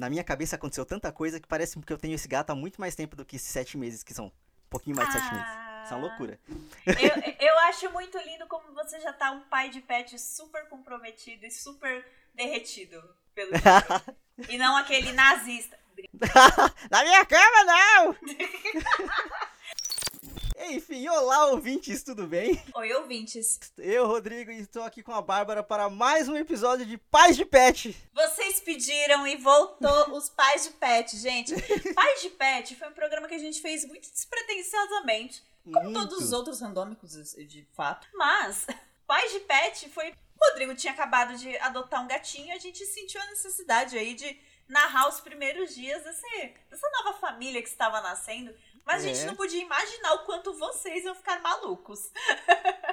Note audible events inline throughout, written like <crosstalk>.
na minha cabeça aconteceu tanta coisa que parece que eu tenho esse gato há muito mais tempo do que esses sete meses, que são um pouquinho mais de sete meses. Isso é uma loucura. Eu, eu acho muito lindo como você já tá um pai de pet super comprometido e super derretido pelo <laughs> E não aquele nazista. <laughs> Na minha cama, não! <laughs> Enfim, olá ouvintes, tudo bem? Oi ouvintes. Eu, Rodrigo, estou aqui com a Bárbara para mais um episódio de Pais de Pet. Vocês pediram e voltou os Pais de Pet, gente. <laughs> Pais de Pet foi um programa que a gente fez muito despretensiosamente, como Muito. todos os outros randômicos, de fato. Mas, Pais de Pet foi... O Rodrigo tinha acabado de adotar um gatinho e a gente sentiu a necessidade aí de narrar os primeiros dias desse, dessa nova família que estava nascendo. Mas a gente É. não podia imaginar o quanto vocês iam ficar malucos.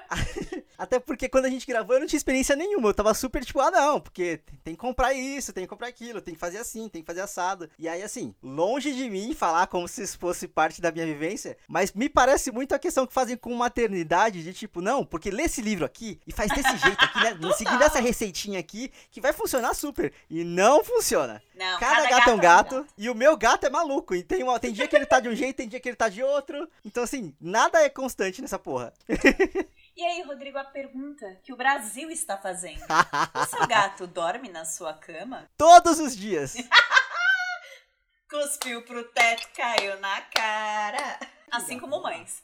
<laughs> Até porque quando a gente gravou eu não tinha experiência nenhuma. Eu tava super tipo, ah não, porque tem que comprar isso, tem que comprar aquilo, tem que fazer assim, tem que fazer assado. E aí, assim, longe de mim falar como se isso fosse parte da minha vivência, mas me parece muito a questão que fazem com maternidade, de tipo, não, porque lê esse livro aqui e faz desse <laughs> jeito aqui, né? Seguindo essa receitinha aqui, que vai funcionar super. E não funciona. Não, Cada, gato é um gato, e o meu gato é maluco. E tem, uma, tem dia que ele tá de um jeito, tem dia que ele tá de outro. Então, assim, nada é constante nessa porra. <laughs> E aí, Rodrigo, a pergunta que o Brasil está fazendo. O <laughs> seu gato dorme na sua cama? Todos os dias. <laughs> Cuspiu pro teto, caiu na cara. Assim como mães.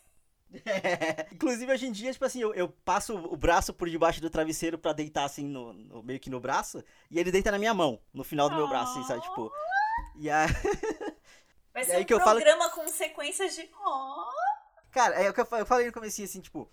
É. <laughs> Inclusive, hoje em dia, tipo assim, eu, eu passo o braço por debaixo do travesseiro pra deitar, assim, no, no- meio que no braço, e ele deita na minha mão, no final do meu braço, assim, sabe? Tipo. E aí. Vai E ser aí um que eu falo- programa com sequências de. Oh. Cara, é o que eu fa- eu falei no comecinho, assim, tipo.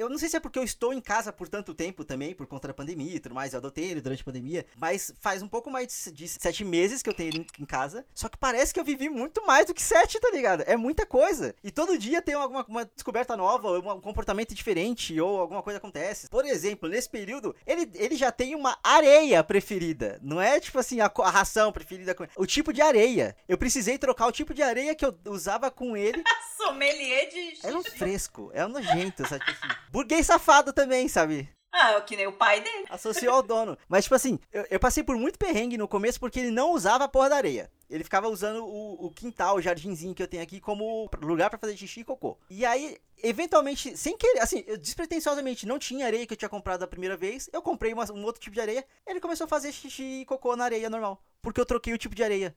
Eu não sei se é porque eu estou em casa por tanto tempo também, por conta da pandemia e tudo mais. Eu adotei ele durante a pandemia. Mas faz um pouco mais de, de sete meses que eu tenho ele em, casa. Só que parece que eu vivi muito mais do que sete, tá ligado? É muita coisa. E todo dia tem alguma uma descoberta nova, ou um comportamento diferente, ou alguma coisa acontece. Por exemplo, nesse período, ele, ele já tem uma areia preferida. Não é tipo assim, a, a ração preferida. com- O tipo de areia. Eu precisei trocar o tipo de areia que eu usava com ele <laughs> Sommelier de. é um fresco, é um nojento, sabe? Tipo assim, burguês safado também, sabe? Ah, que nem o pai dele. Associou ao dono. <laughs> Mas, tipo assim, eu, eu passei por muito perrengue no começo porque ele não usava a porra da areia. Ele ficava usando o, o quintal, o jardinzinho que eu tenho aqui como lugar pra fazer xixi e cocô. E aí, eventualmente, sem querer, assim, eu despretensiosamente não tinha areia que eu tinha comprado da primeira vez. Eu comprei uma- um outro tipo de areia. Ele começou a fazer xixi e cocô na areia normal. Porque eu troquei o tipo de areia.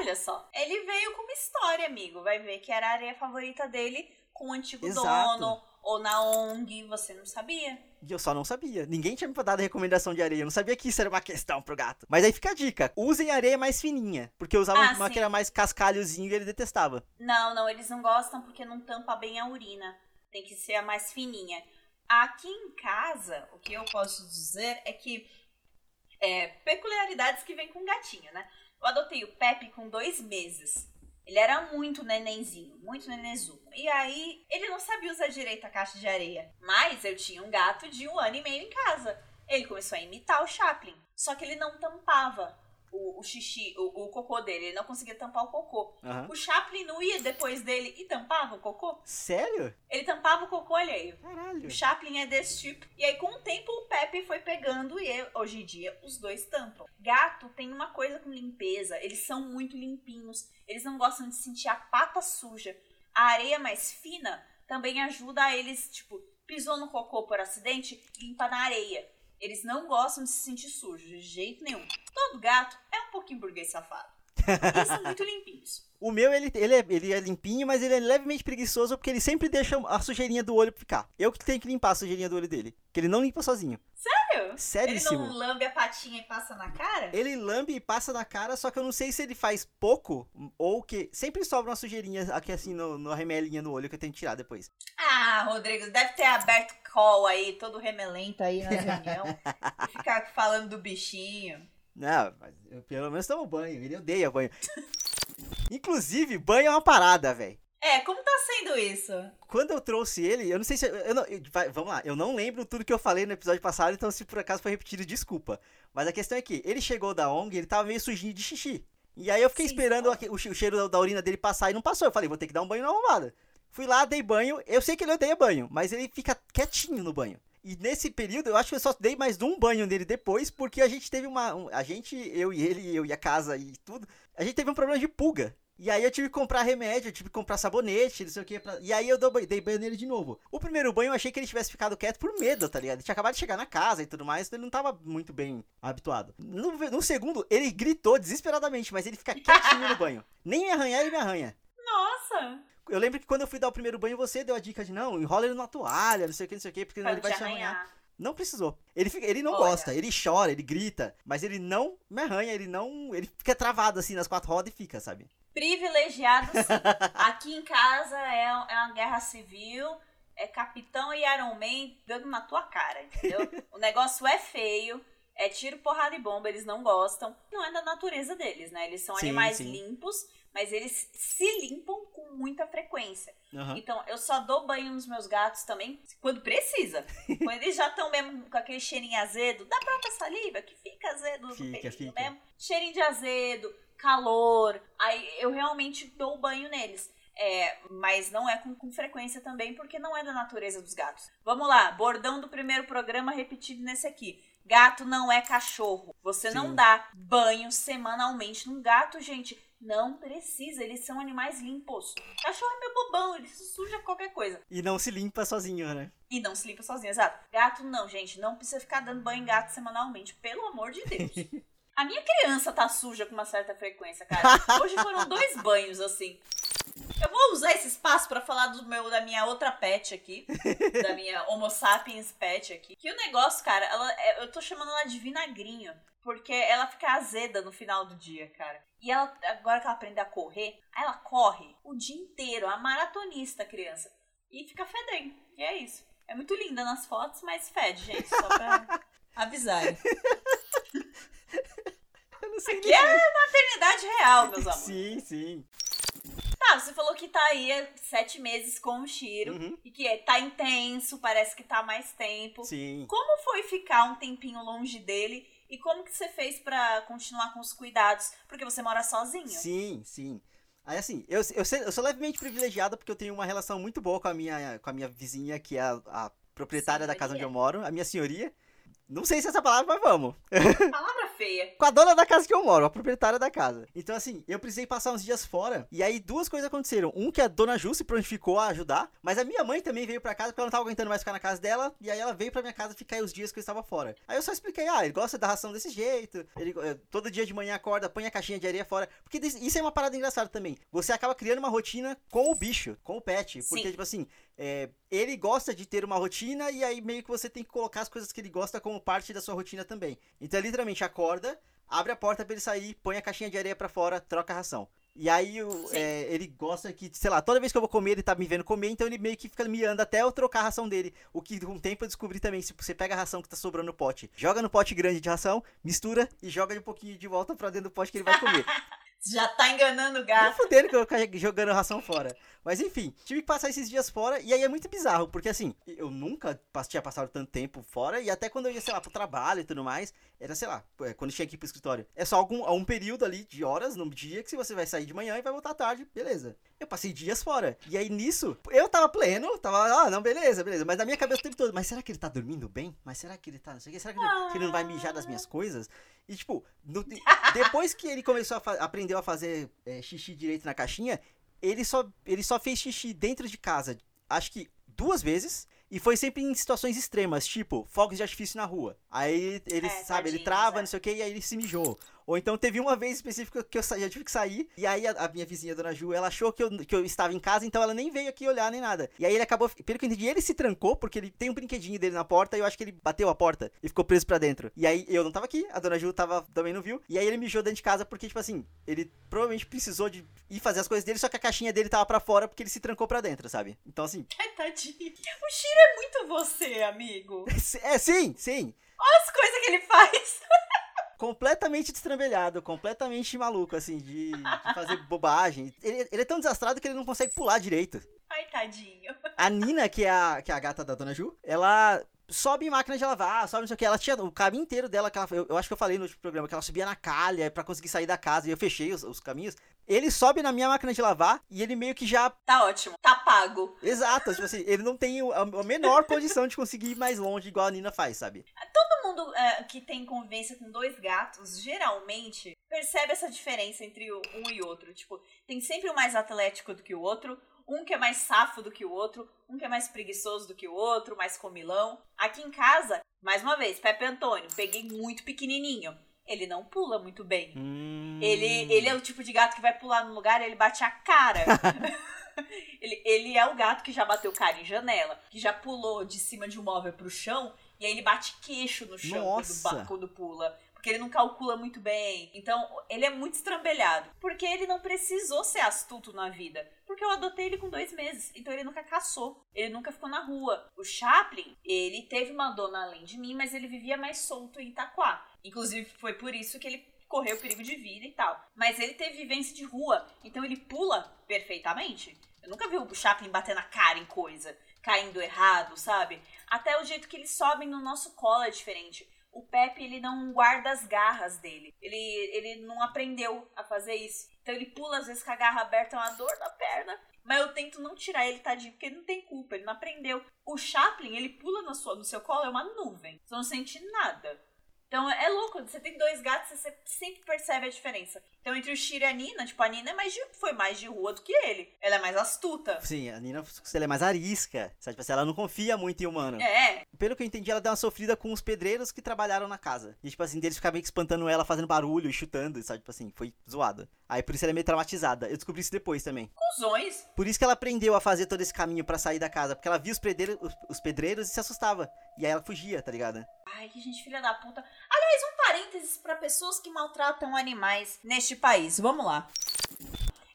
Olha só. Ele veio com uma história, amigo. Vai ver que era a areia favorita dele com o antigo Exato. dono ou na ONG. Você não sabia. E eu só não sabia. Ninguém tinha me dado recomendação de areia. Eu não sabia que isso era uma questão pro gato. Mas aí fica a dica: usem areia mais fininha. Porque eu usava Ah, uma sim. que era mais cascalhozinho e ele detestava. Não, não, eles não gostam porque não tampa bem a urina. Tem que ser a mais fininha. Aqui em casa, o que eu posso dizer é que é, peculiaridades que vem com gatinho, né? Eu adotei o Pepe com dois meses. Ele era muito nenenzinho, muito nenenzudo. E aí, ele não sabia usar direito a caixa de areia. Mas eu tinha um gato de um ano e meio em casa. Ele começou a imitar o Chaplin. Só que ele não tampava o, o xixi, o, o cocô dele. Ele não conseguia tampar o cocô. Aham. O Chaplin não ia depois dele e tampava o cocô? Sério? Ele tampava o cocô alheio. Caralho. O Chaplin é desse tipo. E aí, com o tempo, o Pepe foi pegando e hoje em dia os dois tampam. Gato tem uma coisa com limpeza. Eles são muito limpinhos. Eles não gostam de sentir a pata suja. A areia mais fina também ajuda a eles, tipo, pisou no cocô por acidente, limpa na areia. Eles não gostam de se sentir sujos, de jeito nenhum. Todo gato é um pouquinho burguês safado. <laughs> Eles são muito limpinhos. O meu, ele, ele, é, ele é limpinho, mas ele é levemente preguiçoso porque ele sempre deixa a sujeirinha do olho ficar. Eu que tenho que limpar a sujeirinha do olho dele. Que ele não limpa sozinho. Sério? Ele Seríssimo. não lambe a patinha e passa na cara? Ele lambe e passa na cara, só que eu não sei se ele faz pouco ou que sempre sobra uma sujeirinha aqui assim no, no remelinha no olho que eu tenho que tirar depois. Ah, Rodrigo, deve ter aberto call aí, todo remelento aí na reunião. ficar falando do bichinho. Não, mas eu pelo menos tomo banho. Ele odeia banho. Inclusive, banho é uma parada, velho. É, como tá sendo isso? Quando eu trouxe ele, eu não sei se. Eu não, eu- vai, vamos lá, eu não lembro tudo que eu falei no episódio passado, então se por acaso foi repetido, desculpa. Mas a questão é que ele chegou da ONG, ele tava meio sujinho de xixi. E aí eu fiquei Sim, esperando o, che- o cheiro da, da urina dele passar e não passou. Eu falei, vou ter que dar um banho na arrumada. Fui lá, dei banho. Eu sei que ele odeia banho, mas ele fica quietinho no banho. E nesse período, eu acho que eu só dei mais um banho nele depois, porque a gente teve uma. Um, a gente, eu e ele, eu e a casa e tudo, a gente teve um problema de pulga. E aí eu tive que comprar remédio, eu tive que comprar sabonete, não sei o que. Pra... E aí eu dei banho nele de novo. O primeiro banho eu achei que ele tivesse ficado quieto por medo, tá ligado? Ele tinha acabado de chegar na casa e tudo mais, então ele não tava muito bem habituado. No, no segundo, ele gritou desesperadamente, mas ele fica <laughs> quietinho no banho. Nem me arranhar, ele me arranha. Nossa! Eu lembro que quando eu fui dar o primeiro banho, você deu a dica de não, enrola ele na toalha, não sei o que, não sei o que, porque ele vai te arranhar. arranhar. Não precisou. Ele, fica, ele não Olha. gosta, ele chora, ele grita, mas ele não me arranha, ele não. Ele fica travado assim nas quatro rodas e fica, sabe? Privilegiado, sim. <laughs> Aqui em casa é, é uma guerra civil, é Capitão e Iron Man dando na tua cara, entendeu? <laughs> o negócio é feio, é tiro, porrada e bomba, eles não gostam. Não é da natureza deles, né? Eles são sim, animais sim. limpos, mas eles se limpam com muita frequência. Uhum. Então, eu só dou banho nos meus gatos também quando precisa. <laughs> quando eles já estão mesmo com aquele cheirinho azedo, da própria saliva, que fica azedo no fica, fica. mesmo. Cheirinho de azedo, calor. Aí eu realmente dou banho neles. É, mas não é com, com, frequência também, porque não é da natureza dos gatos. Vamos lá, bordão do primeiro programa repetido nesse aqui. Gato não é cachorro. Você Sim. não dá banho semanalmente num gato, gente. Não precisa, eles são animais limpos. Cachorro é meu bobão, ele se suja qualquer coisa. E não se limpa sozinho, né? E não se limpa sozinho, exato. Gato não, gente, não precisa ficar dando banho em gato semanalmente, pelo amor de Deus. <laughs> A minha criança tá suja com uma certa frequência, cara. <laughs> Hoje foram dois banhos, assim. Eu vou usar esse espaço para falar do meu, da minha outra pet aqui. da minha Homo sapiens pet aqui. Que o negócio, cara, ela, é, eu tô chamando ela de vinagrinho. Porque ela fica azeda no final do dia, cara. E ela, agora que ela aprende a correr, ela corre o dia inteiro, a maratonista criança. E fica fedendo. E é isso. É muito linda nas fotos, mas fede, gente. Só pra <laughs> avisar. Aqui é maternidade real, meus amores. Sim, sim. Tá, você falou que tá aí sete meses com o Shiro uhum. e que é, tá intenso, parece que tá mais tempo. Sim. Como foi ficar um tempinho longe dele e como que você fez para continuar com os cuidados? Porque você mora sozinho. Sim, sim. Aí assim, eu, eu, eu sou levemente privilegiado porque eu tenho uma relação muito boa com a minha, com a minha vizinha, que é a, a proprietária senhoria. da casa onde eu moro, a minha senhoria. Não sei se é essa palavra, mas vamos. Palavra feia. Com a dona da casa que eu moro, a proprietária da casa. Então, assim, eu precisei passar uns dias fora. E aí, duas coisas aconteceram. Um, que a dona Ju se prontificou a ajudar. Mas a minha mãe também veio pra casa porque ela não tava aguentando mais ficar na casa dela. E aí, ela veio pra minha casa ficar aí os dias que eu estava fora. Aí, eu só expliquei: ah, ele gosta da ração desse jeito. Ele eh, todo dia de manhã acorda, põe a caixinha de areia fora. Porque isso é uma parada engraçada também. Você acaba criando uma rotina com o bicho, com o pet. Porque, Sim. tipo assim, é, ele gosta de ter uma rotina e aí meio que você tem que colocar as coisas que ele gosta como parte da sua rotina também. Então, literalmente, acorda, abre a porta para ele sair, põe a caixinha de areia para fora, troca a ração. E aí é, ele gosta que, sei lá, toda vez que eu vou comer, ele tá me vendo comer, então ele meio que fica me anda até eu trocar a ração dele. O que com o tempo eu descobri também, se você pega a ração que tá sobrando no pote, joga no pote grande de ração, mistura e joga um pouquinho de volta pra dentro do pote que ele vai comer. <laughs> Já tá enganando o gato. Fudendo que eu vou jogando ração fora. Mas enfim, tive que passar esses dias fora e aí é muito bizarro, porque assim, eu nunca tinha passado tanto tempo fora e até quando eu ia, sei lá, pro trabalho e tudo mais, era, sei lá, é, quando tinha que ir pro escritório. É só algum um período ali de horas no dia que se você vai sair de manhã e vai voltar tarde, beleza. Eu passei dias fora. E aí nisso, eu tava pleno, tava, ah, não, beleza, beleza. Mas na minha cabeça o tempo todo, mas será que ele tá dormindo bem? Mas será que ele tá, não sei o que, será que ele, que ele não vai mijar das minhas coisas? E, tipo, no, <laughs> depois que ele começou a aprendeu a fazer é, xixi direito na caixinha, ele só, ele só fez xixi dentro de casa, acho que duas vezes. E foi sempre em situações extremas, tipo, fogos de artifício na rua. Aí ele, é, sabe, tadinho, ele trava, é. não sei o que, e aí ele se mijou. Ou então teve uma vez específica que eu já tive que sair, e aí a, a, minha vizinha, Dona Ju, ela achou que eu, que eu estava em casa, então ela nem veio aqui olhar nem nada. E aí ele acabou, pelo que eu entendi, ele se trancou, porque ele tem um brinquedinho dele na porta, e eu acho que ele bateu a porta e ficou preso pra dentro. E aí eu não tava aqui, a Dona Ju tava, também não viu, e aí ele mijou dentro de casa, porque, tipo assim, ele provavelmente precisou de ir fazer as coisas dele, só que a caixinha dele tava pra fora, porque ele se trancou pra dentro, sabe? Então, assim... Ai, tadinho. O Shiro é muito você, amigo. <laughs> É, sim, sim. Olha as coisas que ele faz. <laughs> completamente destrambelhado, completamente maluco, assim, de, de fazer <laughs> bobagem. Ele, ele, é tão desastrado que ele não consegue pular direito. Ai, tadinho. <laughs> A Nina, que é a, que é a gata da Dona Ju, ela sobe em máquina de lavar, sobe não sei o que. Ela tinha o caminho inteiro dela, que ela, eu, eu, acho que eu falei no último programa, que ela subia na calha para conseguir sair da casa. E eu fechei os, os, caminhos Ele sobe na minha máquina de lavar e ele meio que já. Tá ótimo, tá pago. Exato, tipo assim, ele não tem a, menor condição de conseguir ir mais longe igual a Nina faz, sabe? Todo mundo é, que tem convivência com dois gatos, geralmente, percebe essa diferença entre um e outro. Tipo, tem sempre um mais atlético do que o outro, um que é mais safo do que o outro, um que é mais preguiçoso do que o outro, mais comilão. Aqui em casa, mais uma vez, Pepe Antônio, peguei muito pequenininho. Ele não pula muito bem. Hum... Ele, ele é o tipo de gato que vai pular no lugar e ele bate a cara. <laughs> ele, ele é o gato que já bateu cara em janela, que já pulou de cima de um móvel pro chão e aí ele bate queixo no chão quando, Nossa. quando pula. Porque ele não calcula muito bem. Então, ele é muito estrambelhado. Porque ele não precisou ser astuto na vida. Porque eu adotei ele com dois meses. Então, ele nunca caçou. Ele nunca ficou na rua. O Chaplin, ele teve uma dona além de mim, mas ele vivia mais solto em Itaquá. Inclusive, foi por isso que ele correu perigo de vida e tal. Mas ele teve vivência de rua. Então, ele pula perfeitamente. Eu nunca vi o Chaplin bater na cara em coisa. Caindo errado, sabe? Até o jeito que eles sobem no nosso colo é diferente. O Pepe, ele não guarda as garras dele. Ele, ele não aprendeu a fazer isso. Então ele pula, às vezes, com a garra aberta, é uma dor na perna. Mas eu tento não tirar ele, tadinho, porque ele não tem culpa, ele não aprendeu. O Chaplin, ele pula no, sua, no seu colo, é uma nuvem. Você não sente nada. Então é louco, você tem dois gatos, você sempre percebe a diferença. Então entre o Shiro e a Nina, tipo, a Nina é mais de, foi mais de rua do que ele. Ela é mais astuta. Sim, a Nina ela é mais arisca. Sabe? Tipo assim, ela não confia muito em humano. É, Pelo que eu entendi, ela deu uma sofrida com os pedreiros que trabalharam na casa. E, tipo assim, deles que espantando ela, fazendo barulho e chutando, sabe? Tipo assim, foi zoado. Aí por isso ela é meio traumatizada. Eu descobri isso depois também. cuzões. Por isso que ela aprendeu a fazer todo esse caminho pra sair da casa. Porque ela via os pedreiros, os, os pedreiros e se assustava. E aí ela fugia, tá ligado? Ai, que gente filha da puta. Aliás, um parênteses pra pessoas que maltratam animais neste país. Vamos lá.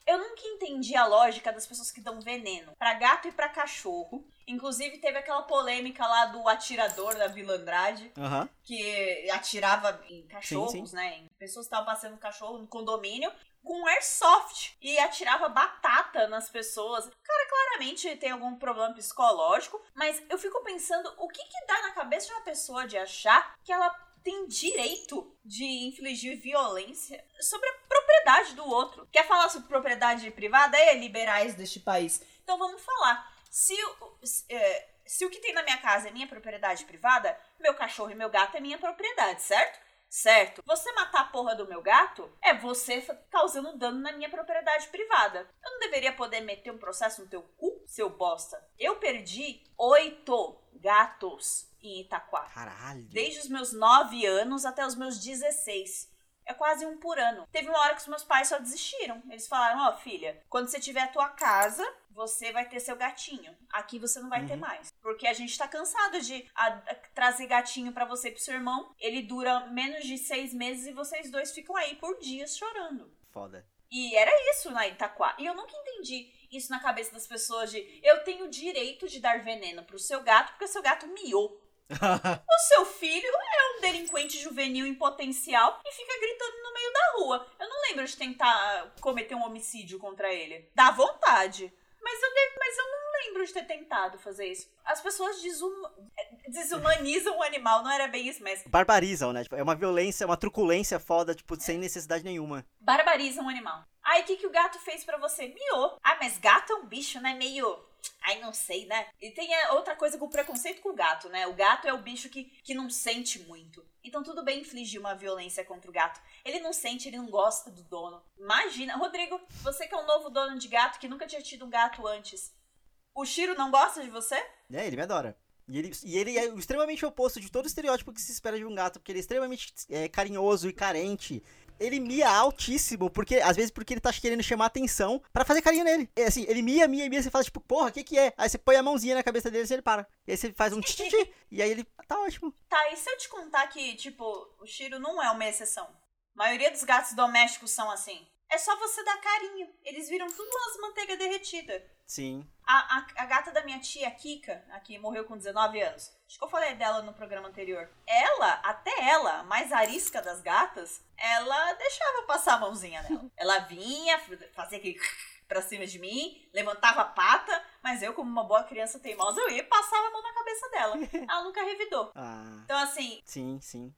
Eu nunca entendi a lógica das pessoas que dão veneno pra gato e pra cachorro. Inclusive, teve aquela polêmica lá do atirador da Vila Andrade, Aham. que atirava em cachorros, Sim, sim. né? Em pessoas que estavam passeando cachorro no condomínio com airsoft e atirava batata nas pessoas. O cara claramente tem algum problema psicológico, mas eu fico pensando o que que dá na cabeça de uma pessoa de achar que ela tem direito de infligir violência sobre a propriedade do outro. Quer falar sobre propriedade privada? É liberais deste país. Então vamos falar. Se, se, é, se o que tem na minha casa é minha propriedade privada, meu cachorro e meu gato é minha propriedade, certo? Certo. Você matar a porra do meu gato é você causando dano na minha propriedade privada. Eu não deveria poder meter um processo no teu cu, seu bosta. Eu perdi oito gatos em Itaquá. Caralho. Desde os meus 9 anos até os meus 16. É quase um por ano. Teve uma hora que os meus pais só desistiram. Eles falaram: Ó, filha, quando você tiver a tua casa, você vai ter seu gatinho. Aqui você não vai ter Uhum. mais. Porque a gente tá cansado de a- a- trazer gatinho pra você e pro seu irmão. Ele dura menos de seis meses e vocês dois ficam aí por dias chorando. Foda. E era isso na Itaquá. E eu nunca entendi isso na cabeça das pessoas de eu tenho o direito de dar veneno pro seu gato porque o seu gato miou. <laughs> O seu filho é um delinquente juvenil em potencial e fica gritando no meio da rua. Eu não lembro de tentar cometer um homicídio contra ele. Dá vontade. Mas eu, de- mas eu não lembro de ter tentado fazer isso. As pessoas desuma- desumanizam o animal, não era bem isso, mas Barbarizam, né? Tipo, é uma violência, uma truculência foda, tipo, sem necessidade nenhuma. barbarizam o animal. Aí o que, que o gato fez pra você? Miou. Ah, mas gato é um bicho, né? Meio. Ai, não sei, né? E tem é, outra coisa com o preconceito com o gato, né? O gato é o bicho que, que não sente muito. Então tudo bem infligir uma violência contra o gato. Ele não sente, ele não gosta do dono. Imagina, Rodrigo, você que é um novo dono de gato que nunca tinha tido um gato antes. O Shiro não gosta de você? É, ele me adora. E ele, e ele é extremamente oposto de todo estereótipo que se espera de um gato, porque ele é extremamente é, carinhoso e carente. Ele mia altíssimo, porque às vezes porque ele tá querendo chamar atenção pra fazer carinho nele. É assim, ele mia, mia, mia, você fala tipo, porra, o que que é? Aí você põe a mãozinha na cabeça dele e ele para. E aí você faz um titi, e aí ele tá ótimo. Tá, e se eu te contar que, tipo, o Shiro não é uma exceção? A maioria dos gatos domésticos são assim. É só você dar carinho. Eles viram tudo umas manteiga derretida. Sim. A, a, a gata da minha tia, Kika, a que morreu com 19 anos. Acho que eu falei dela no programa anterior. Ela, até ela, a mais arisca das gatas, ela deixava passar a mãozinha nela. <laughs> Ela vinha, fazia aquele <laughs> pra cima de mim, levantava a pata, mas eu, como uma boa criança teimosa, eu ia e passava a mão na cabeça dela. <laughs> Ela nunca revidou. Ah, Então, assim, sim, sim.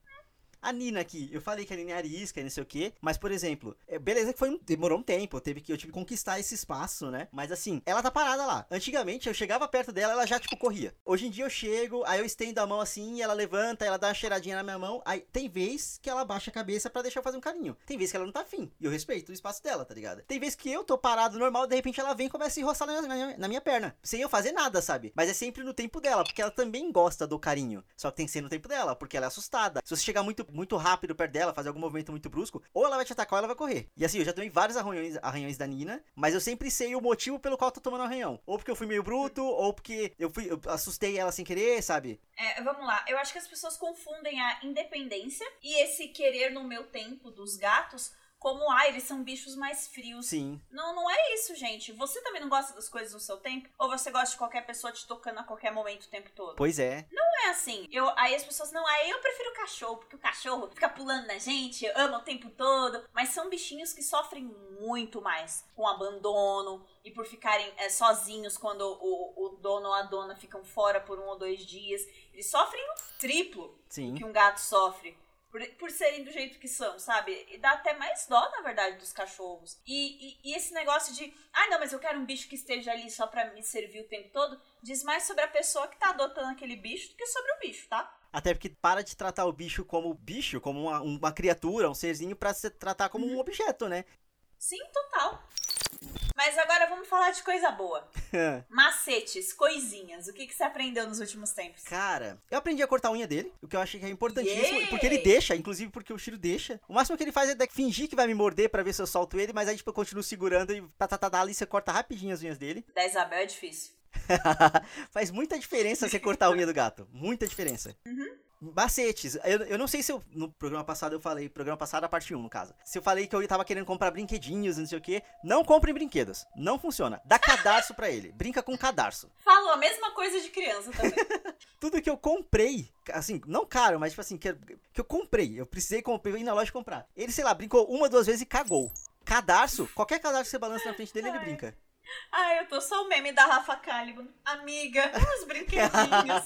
A Nina aqui, eu falei que a Nina é arisca e não sei o quê, mas, por exemplo, é, beleza que foi um, demorou um tempo, teve que, eu tive que conquistar esse espaço, né? Mas assim, ela tá parada lá. Antigamente, eu chegava perto dela, ela já, tipo, corria. Hoje em dia eu chego, aí eu estendo a mão assim, ela levanta, ela dá uma cheiradinha na minha mão, aí tem vez que ela baixa a cabeça para deixar eu fazer um carinho. Tem vez que ela não tá afim, e eu respeito o espaço dela, tá ligado? Tem vez que eu tô parado normal, de repente ela vem e começa a enroçar na minha, na minha perna, sem eu fazer nada, sabe? Mas é sempre no tempo dela, porque ela também gosta do carinho. Só que tem que ser no tempo dela, porque ela é assustada. Se você chegar muito, muito rápido perto dela, fazer algum movimento muito brusco, ou ela vai te atacar ou ela vai correr. E assim, eu já tomei vários arranhões, arranhões da Nina, mas eu sempre sei o motivo pelo qual eu tô tomando arranhão. Ou porque eu fui meio bruto, ou porque eu fui eu assustei ela sem querer, sabe? É, vamos lá. Eu acho que as pessoas confundem a independência e esse querer no meu tempo dos gatos como, ah, eles são bichos mais frios. Sim. Não, não é isso, gente. Você também não gosta das coisas no seu tempo? Ou você gosta de qualquer pessoa te tocando a qualquer momento o tempo todo? Pois é. Não é assim. Eu, aí as pessoas, não, aí eu prefiro o cachorro, porque o cachorro fica pulando na gente, ama o tempo todo. Mas são bichinhos que sofrem muito mais com abandono e por ficarem é, sozinhos quando o, o dono ou a dona ficam fora por um ou dois dias. Eles sofrem o triplo Sim. que um gato sofre por, por serem do jeito que são, sabe? E dá até mais dó, na verdade, dos cachorros. E, e, e esse negócio de, ah, não, mas eu quero um bicho que esteja ali só pra me servir o tempo todo, diz mais sobre a pessoa que tá adotando aquele bicho do que sobre o bicho, tá? Até porque para de tratar o bicho como bicho, como uma, uma criatura, um serzinho, pra se tratar como um objeto, né? Sim, total. Mas agora vamos falar de coisa boa. <laughs> Macetes, coisinhas. O que, que você aprendeu nos últimos tempos? Cara, eu aprendi a cortar a unha dele, o que eu achei que é importantíssimo, porque ele deixa, inclusive porque o Shiro deixa. O máximo que ele faz é fingir que vai me morder pra ver se eu solto ele, mas aí tipo, eu continuo segurando e tá, tá, tá, tá, ali você corta rapidinho as unhas dele. Da Isabel é difícil. <laughs> Faz muita diferença você cortar a unha do gato. Muita diferença. Uhum. Macetes. Eu, eu não sei se eu, no programa passado eu falei, programa passado a parte 1, no caso. Se eu falei que eu tava querendo comprar brinquedinhos, não sei o que. Não comprem brinquedos. Não funciona. Dá cadarço pra ele. Brinca com cadarço. Falou a mesma coisa de criança também. <laughs> Tudo que eu comprei, assim, não caro, mas tipo assim, que, que eu comprei. Eu precisei comprar, eu ir na loja comprar. Ele, sei lá, brincou uma, duas vezes e cagou. Cadarço, qualquer cadarço que você balança na frente dele, ele Ai. brinca. Ai, eu tô só o meme da Rafa Caliban. Amiga, os <laughs> brinquedinhos.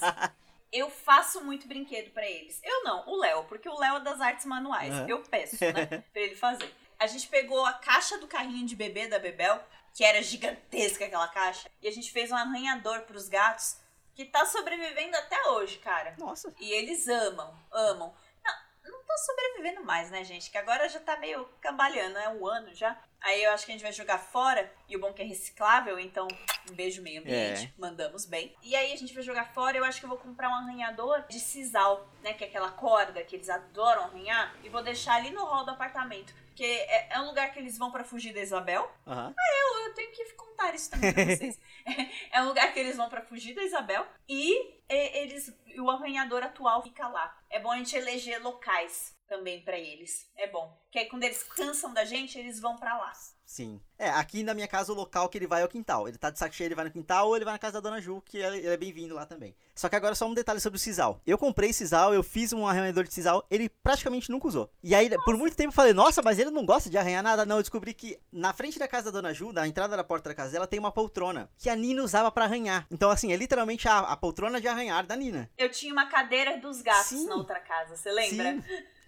Eu faço muito brinquedo pra eles. Eu não, o Léo, porque o Léo é das artes manuais. Aham. Eu peço, né, <laughs> pra ele fazer. A gente pegou a caixa do carrinho de bebê da Bebel, que era gigantesca aquela caixa, e a gente fez um arranhador pros gatos, que tá sobrevivendo até hoje, cara. Nossa. E eles amam, amam. Não, não tô sobrevivendo mais, né, gente? Que agora já tá meio cambaleando, é um ano já. Aí eu acho que a gente vai jogar fora, e o bom é que é reciclável, então um beijo meio ambiente, É. mandamos bem. E aí a gente vai jogar fora, eu acho que eu vou comprar um arranhador de sisal, né, que é aquela corda que eles adoram arranhar, e vou deixar ali no hall do apartamento. Porque é, é um lugar que eles vão pra fugir da Isabel. Aham. Eu, eu tenho que contar isso também pra vocês. <laughs> é um lugar que eles vão pra fugir da Isabel e é, eles o arranhador atual fica lá. É bom a gente eleger locais também pra eles. É bom. Que aí quando eles cansam da gente, eles vão pra lá. Sim. É, aqui na minha casa o local que ele vai é o quintal. Ele tá de saco cheio, ele vai no quintal ou ele vai na casa da Dona Ju, que ele é bem-vindo lá também. Só que agora só um detalhe sobre o sisal. Eu comprei sisal, eu fiz um arranhador de sisal, ele praticamente nunca usou. E aí, por muito tempo eu falei, nossa, mas ele não gosta de arranhar nada. Não, eu descobri que na frente da casa da Dona Ju, na entrada da porta da casa dela, tem uma poltrona que a Nina usava pra arranhar. Então, assim, é literalmente a, a poltrona de arranhar da Nina. Eu tinha uma cadeira dos gatos Sim. na outra casa, você lembra? Sim.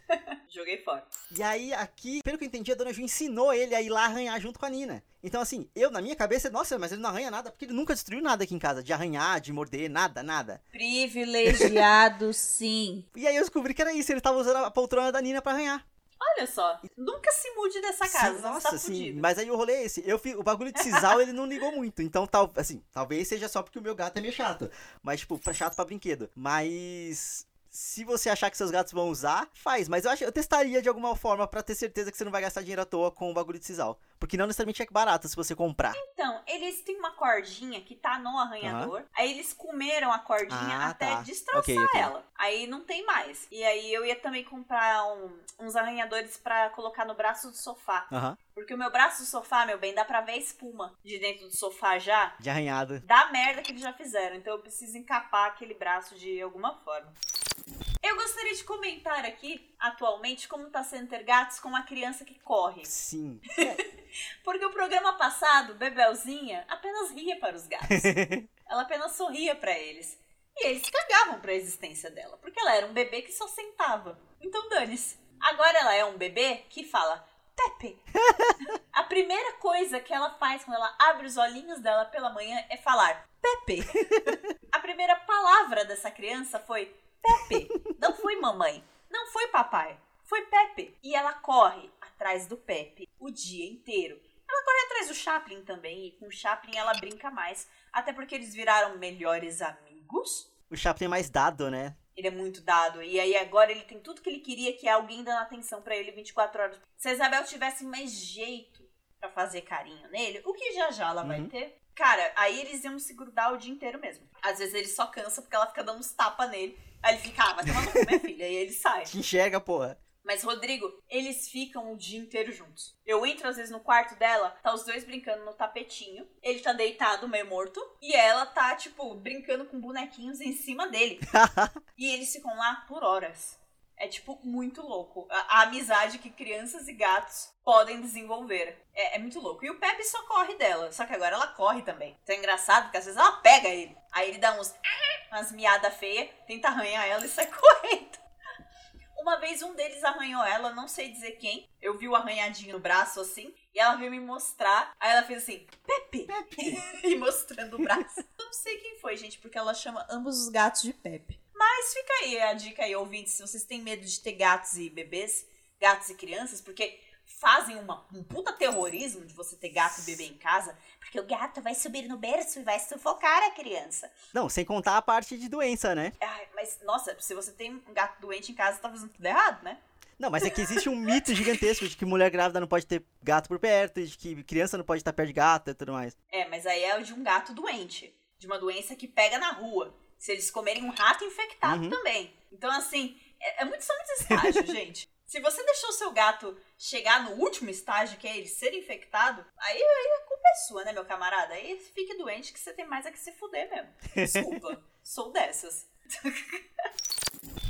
<laughs> Joguei fora. E aí, aqui, pelo que eu entendi, a Dona Ju ensinou ele a ir lá arranhar junto com a Nina. Então, assim, eu, na minha cabeça, nossa, mas ele não arranha nada, porque ele nunca destruiu nada aqui em casa, de arranhar, de morder, nada, nada. Privilegiado, <laughs> sim. E aí eu descobri que era isso, ele tava usando a poltrona da Nina pra arranhar. Olha só, nunca se mude dessa casa, Sim, você nossa, tá sim. fudido. Mas aí o rolê é esse. Eu fiz, o bagulho de sisal ele não ligou muito. Então, tal, assim, talvez seja só porque o meu gato é meio chato. Mas, tipo, pra chato pra brinquedo. Mas. Se você achar que seus gatos vão usar, faz. Mas eu acho eu testaria de alguma forma pra ter certeza que você não vai gastar dinheiro à toa com o bagulho de sisal. Porque não necessariamente é barato se você comprar. Então, eles têm uma cordinha que tá no arranhador. Aí eles comeram a cordinha Ah, até tá. destroçar Ok, ok. ela. Aí não tem mais. E aí eu ia também comprar um- uns arranhadores pra colocar no braço do sofá. Aham. Porque o meu braço do sofá, meu bem, dá pra ver a espuma de dentro do sofá já. De arranhado. Da merda que eles já fizeram. Então eu preciso encapar aquele braço de alguma forma. Eu gostaria de comentar aqui, atualmente, como tá sendo ter gatos com uma criança que corre. Sim. <laughs> Porque o programa passado, Bebelzinha apenas ria para os gatos. <laughs> Ela apenas sorria para eles. E eles cagavam pra existência dela, porque ela era um bebê que só sentava. Então dane-se. Agora ela é um bebê que fala Pepe. <laughs> A primeira coisa que ela faz quando ela abre os olhinhos dela pela manhã é falar Pepe. A primeira palavra dessa criança foi Pepe. Não foi mamãe, não foi papai, foi Pepe. E ela corre atrás do Pepe o dia inteiro. Ela corre atrás do Chaplin também, e com o Chaplin ela brinca mais, até porque eles viraram melhores amigos. O Chaplin é mais dado, né? Ele é muito dado. E aí agora ele tem tudo que ele queria, que é alguém dando atenção para ele 24 horas. Se a Isabel tivesse mais jeito para fazer carinho nele, o que já já ela vai Uhum. ter? Cara, aí eles iam se grudar o dia inteiro mesmo. Às vezes ele só cansa porque ela fica dando uns tapas nele. Aí ele fica, ah, vai tomar no cu, minha filha. E aí ele sai. Te enxerga, porra. Mas, Rodrigo, eles ficam o dia inteiro juntos. Eu entro às vezes no quarto dela, tá os dois brincando no tapetinho. Ele tá deitado, meio morto. E ela tá, tipo, brincando com bonequinhos em cima dele. <laughs> e eles ficam lá por horas. É, tipo, muito louco. A, a amizade que crianças e gatos podem desenvolver. É, é muito louco. E o Pepe só corre dela. Só que agora ela corre também. Então é engraçado, porque às vezes ela pega ele. Aí ele dá uns... Umas miadas feias, tenta arranhar ela e sai <laughs> correndo. Uma vez um deles arranhou ela, não sei dizer quem. Eu vi o arranhadinho no braço assim, e ela veio me mostrar. Aí ela fez assim, Pepe! <laughs> e mostrando o braço. Não sei quem foi, gente, porque ela chama ambos os gatos de Pepe. Mas fica aí a dica aí, ouvintes, se vocês têm medo de ter gatos e bebês, gatos e crianças, porque fazem uma, um puta terrorismo de você ter gato e bebê em casa, porque o gato vai subir no berço e vai sufocar a criança. Não, sem contar a parte de doença, né? Ai, mas, nossa, se você tem um gato doente em casa, tá fazendo tudo errado, né? Não, mas é que existe um mito gigantesco de que mulher grávida não pode ter gato por perto, de que criança não pode estar perto de gato e tudo mais. É, mas aí é o de um gato doente. De uma doença que pega na rua. Se eles comerem um rato infectado Uhum. também. Então, assim, é, é muito só muito estágio, <laughs> gente. Se você deixou seu gato chegar no último estágio, que é ele ser infectado, aí, aí a culpa é sua, né, meu camarada? Aí fique doente que você tem mais a que se fuder mesmo. Desculpa, <laughs> sou dessas.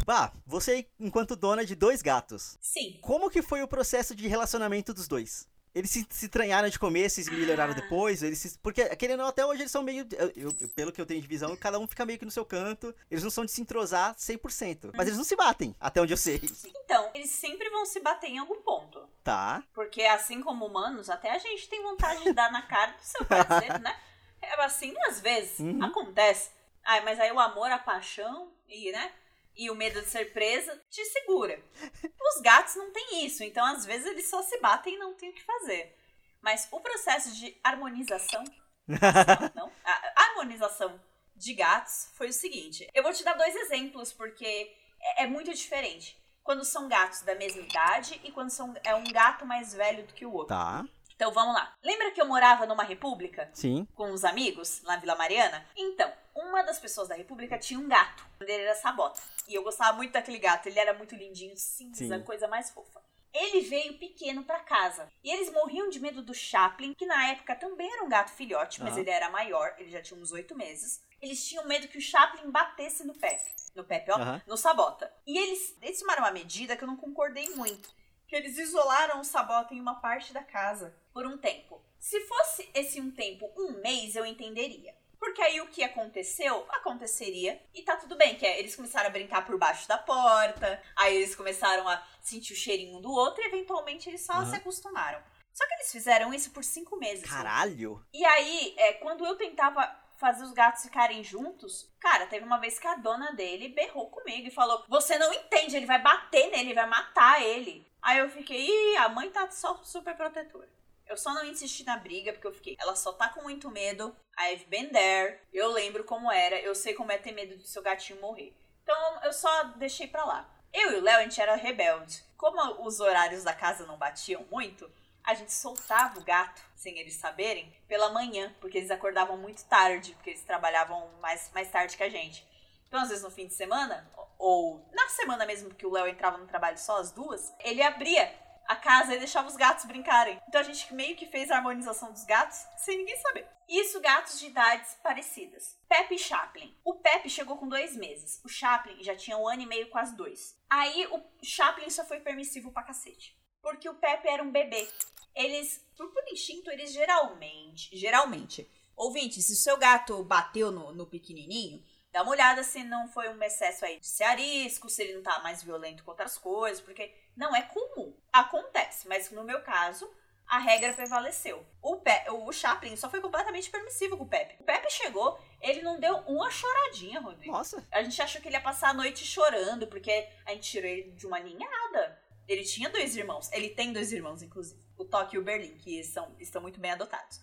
Bah, você enquanto dona de dois gatos, Sim. como que foi o processo de relacionamento dos dois? Eles se, se estranharam de começo e se melhoraram Ah. depois? Eles se- porque, querendo ou não, até hoje eles são meio. eu- eu- pelo que eu tenho de visão, cada um fica meio que no seu canto. Eles não são de se entrosar 100%. Mas eles não se batem, até onde eu sei. Então, eles sempre vão se bater em algum ponto. Tá. Porque assim como humanos, até a gente tem vontade de dar na cara do seu parceiro, né? É assim, às vezes, Uhum. acontece. Ai, mas aí o amor, a paixão e, né? E o medo de ser presa te segura. Os gatos não têm isso, então às vezes eles só se batem e não tem o que fazer. Mas o processo de harmonização. <laughs> não, não, a harmonização de gatos foi o seguinte. Eu vou te dar dois exemplos, porque é, é muito diferente. Quando são gatos da mesma idade e quando são, é um gato mais velho do que o outro. Tá. Então vamos lá. Lembra que eu morava numa república Sim. com os amigos lá na Vila Mariana? Então, uma das pessoas da república tinha um gato. O dele era Sabota. E eu gostava muito daquele gato. Ele era muito lindinho, cinza, Sim. coisa mais fofa. Ele veio pequeno pra casa. E eles morriam de medo do Chaplin, que na época também era um gato filhote, mas ele era maior, ele já tinha uns oito meses. Eles tinham medo que o Chaplin batesse no Pepe. No Pepe, ó. Aham. No Sabota. E eles, eles tomaram uma medida que eu não concordei muito. Que eles isolaram o Sabota em uma parte da casa por um tempo. Se fosse esse um tempo, um mês, eu entenderia. Porque aí o que aconteceu, aconteceria e tá tudo bem, que é, eles começaram a brincar por baixo da porta, aí eles começaram a sentir o cheirinho um do outro e eventualmente eles só Aham. se acostumaram. Só que eles fizeram isso por cinco meses. Caralho. E aí, é, quando eu tentava fazer os gatos ficarem juntos, cara, teve uma vez que a dona dele berrou comigo e falou: Você não entende, ele vai bater nele, vai matar ele. Aí eu fiquei, ih, a mãe tá só super protetora. Eu só não insisti na briga, porque eu fiquei, ela só tá com muito medo. I've been there. Eu lembro como era, eu sei como é ter medo do seu gatinho morrer. Então eu só deixei pra lá. Eu e o Léo, a gente era rebelde. Como os horários da casa não batiam muito, a gente soltava o gato, sem eles saberem, pela manhã, porque eles acordavam muito tarde, porque eles trabalhavam mais, mais tarde que a gente. Então, às vezes no fim de semana, ou na semana mesmo que o Léo entrava no trabalho só as duas, ele abria a casa e deixava os gatos brincarem. Então a gente meio que fez a harmonização dos gatos sem ninguém saber. Isso gatos de idades parecidas. Pepe e Chaplin. O Pepe chegou com dois meses. O Chaplin já tinha um ano e meio, quase dois. Aí o Chaplin só foi permissivo pra cacete. Porque o Pepe era um bebê. Eles, por, por instinto, eles geralmente, geralmente, ouvinte, se o seu gato bateu no, no pequenininho, Dá uma olhada se não foi um excesso aí de ser arisco, se ele não tá mais violento com outras coisas, porque não é comum. Acontece, mas no meu caso, a regra prevaleceu. O, Pe o Chaplin só foi completamente permissivo com o Pepe. O Pepe chegou, ele não deu uma choradinha, Rodrigo. Nossa. A gente achou que ele ia passar a noite chorando, porque a gente tirou ele de uma ninhada. Ele tinha dois irmãos. Ele tem dois irmãos, inclusive. O Toque e o Berlim, que são, estão muito bem adotados.